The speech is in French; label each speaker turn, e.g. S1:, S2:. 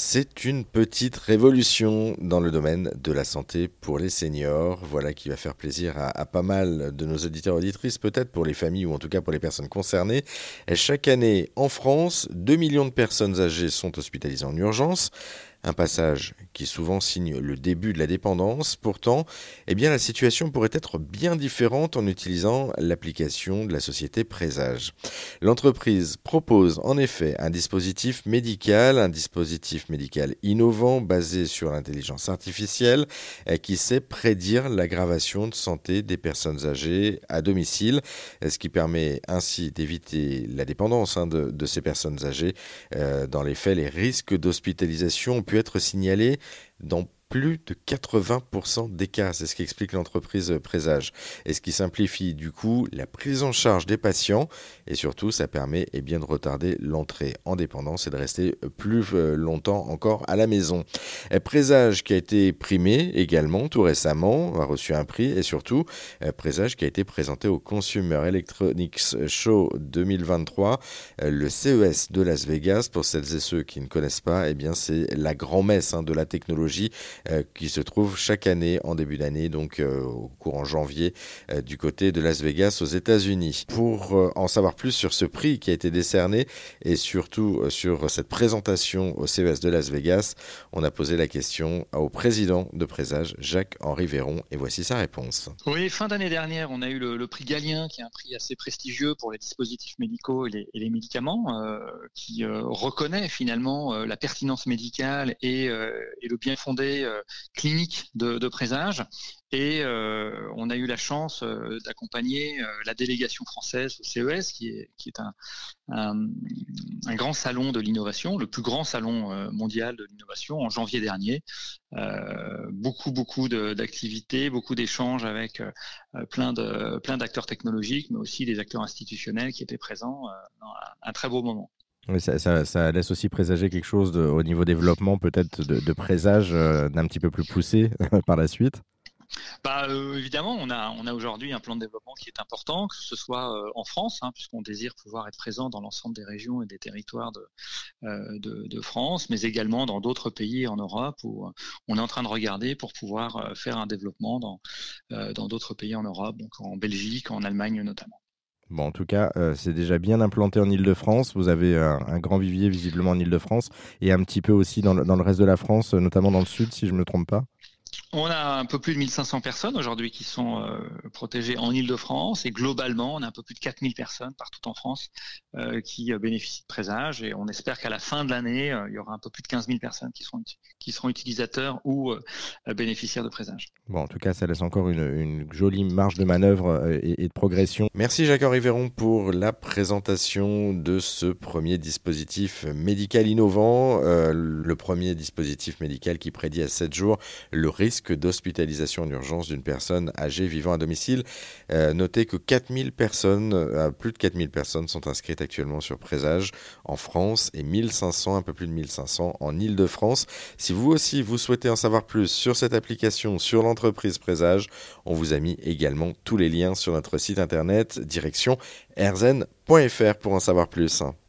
S1: C'est une petite révolution dans le domaine de la santé pour les seniors. Voilà qui va faire plaisir à, pas mal de nos auditeurs auditrices, peut-être pour les familles ou en tout cas pour les personnes concernées. chaque année, en France, 2 millions de personnes âgées sont hospitalisées en urgence un passage qui souvent signe le début de la dépendance. Pourtant, eh bien, la situation pourrait être bien différente en utilisant l'application de la société Présage. L'entreprise propose en effet un dispositif médical, un dispositif médical innovant basé sur l'intelligence artificielle qui sait prédire l'aggravation de santé des personnes âgées à domicile, ce qui permet ainsi d'éviter la dépendance hein, de, ces personnes âgées. Euh, dans les faits, les risques d'hospitalisation pu être signalé dans plus de 80% des cas. C'est ce qu'explique l'entreprise Présage. Et ce qui simplifie du coup la prise en charge des patients. Et surtout, ça permet eh bien, de retarder l'entrée en dépendance et de rester plus euh, longtemps encore à la maison. Présage qui a été primé également tout récemment, a reçu un prix. Et surtout, euh, Présage qui a été présenté au Consumer Electronics Show 2023, euh, le CES de Las Vegas. Pour celles et ceux qui ne connaissent pas, eh bien, c'est la grand-messe hein, de la technologie qui se trouve chaque année en début d'année, donc euh, au courant janvier, euh, du côté de Las Vegas aux États-Unis. Pour en savoir plus sur ce prix qui a été décerné et surtout sur cette présentation au CES de Las Vegas, on a posé la question au président de Présage, Jacques-Henri Véron, et voici sa réponse.
S2: Oui, fin d'année dernière, on a eu le, prix Galien, qui est un prix assez prestigieux pour les dispositifs médicaux et les, médicaments, qui reconnaît finalement la pertinence médicale et, le bien fondé euh, clinique de, présage. Et euh, on a eu la chance euh, d'accompagner la délégation française au CES, qui est, un, grand salon de l'innovation, le plus grand salon mondial de l'innovation en janvier dernier. beaucoup, beaucoup d'activités, beaucoup d'échanges avec plein plein d'acteurs technologiques, mais aussi des acteurs institutionnels qui étaient présents dans un très beau moment
S1: ça, laisse aussi présager quelque chose au niveau développement, peut-être de, présage euh, d'un petit peu plus poussé par la suite
S2: bah, euh, évidemment, on a, aujourd'hui un plan de développement qui est important, que ce soit euh, en France, hein, puisqu'on désire pouvoir être présent dans l'ensemble des régions et des territoires de, de, France, mais également dans d'autres pays en Europe où on est en train de regarder pour pouvoir faire un développement dans dans d'autres pays en Europe, donc en Belgique, en Allemagne notamment.
S1: Bon, en tout cas, euh, c'est déjà bien implanté en Ile-de-France. Vous avez un, grand vivier visiblement en Ile-de-France et un petit peu aussi dans le reste de la France, notamment dans le sud, si je ne me trompe pas.
S2: On a un peu plus de 1500 personnes aujourd'hui qui sont euh, protégées en Ile-de-France et globalement, on a un peu plus de 4000 personnes partout en France euh, qui euh, bénéficient de présage et on espère qu'à la fin de l'année, il y aura un peu plus de 15 000 personnes qui seront, qui seront utilisateurs ou bénéficiaires de présage.
S1: Bon, en tout cas, ça laisse encore une, jolie marge de manœuvre et, de progression. Merci Jacques-Henri pour la présentation de ce premier dispositif médical innovant, le premier dispositif médical qui prédit à 7 jours le risque d'hospitalisation en urgence d'une personne âgée vivant à domicile. Euh, notez que 4000 personnes, euh, plus de 4000 personnes sont inscrites actuellement sur Présage en France et 1500, un peu plus de 1500 en Ile-de-France. Si vous aussi vous souhaitez en savoir plus sur cette application, sur l'entreprise Présage, on vous a mis également tous les liens sur notre site internet direction erzen.fr pour en savoir plus.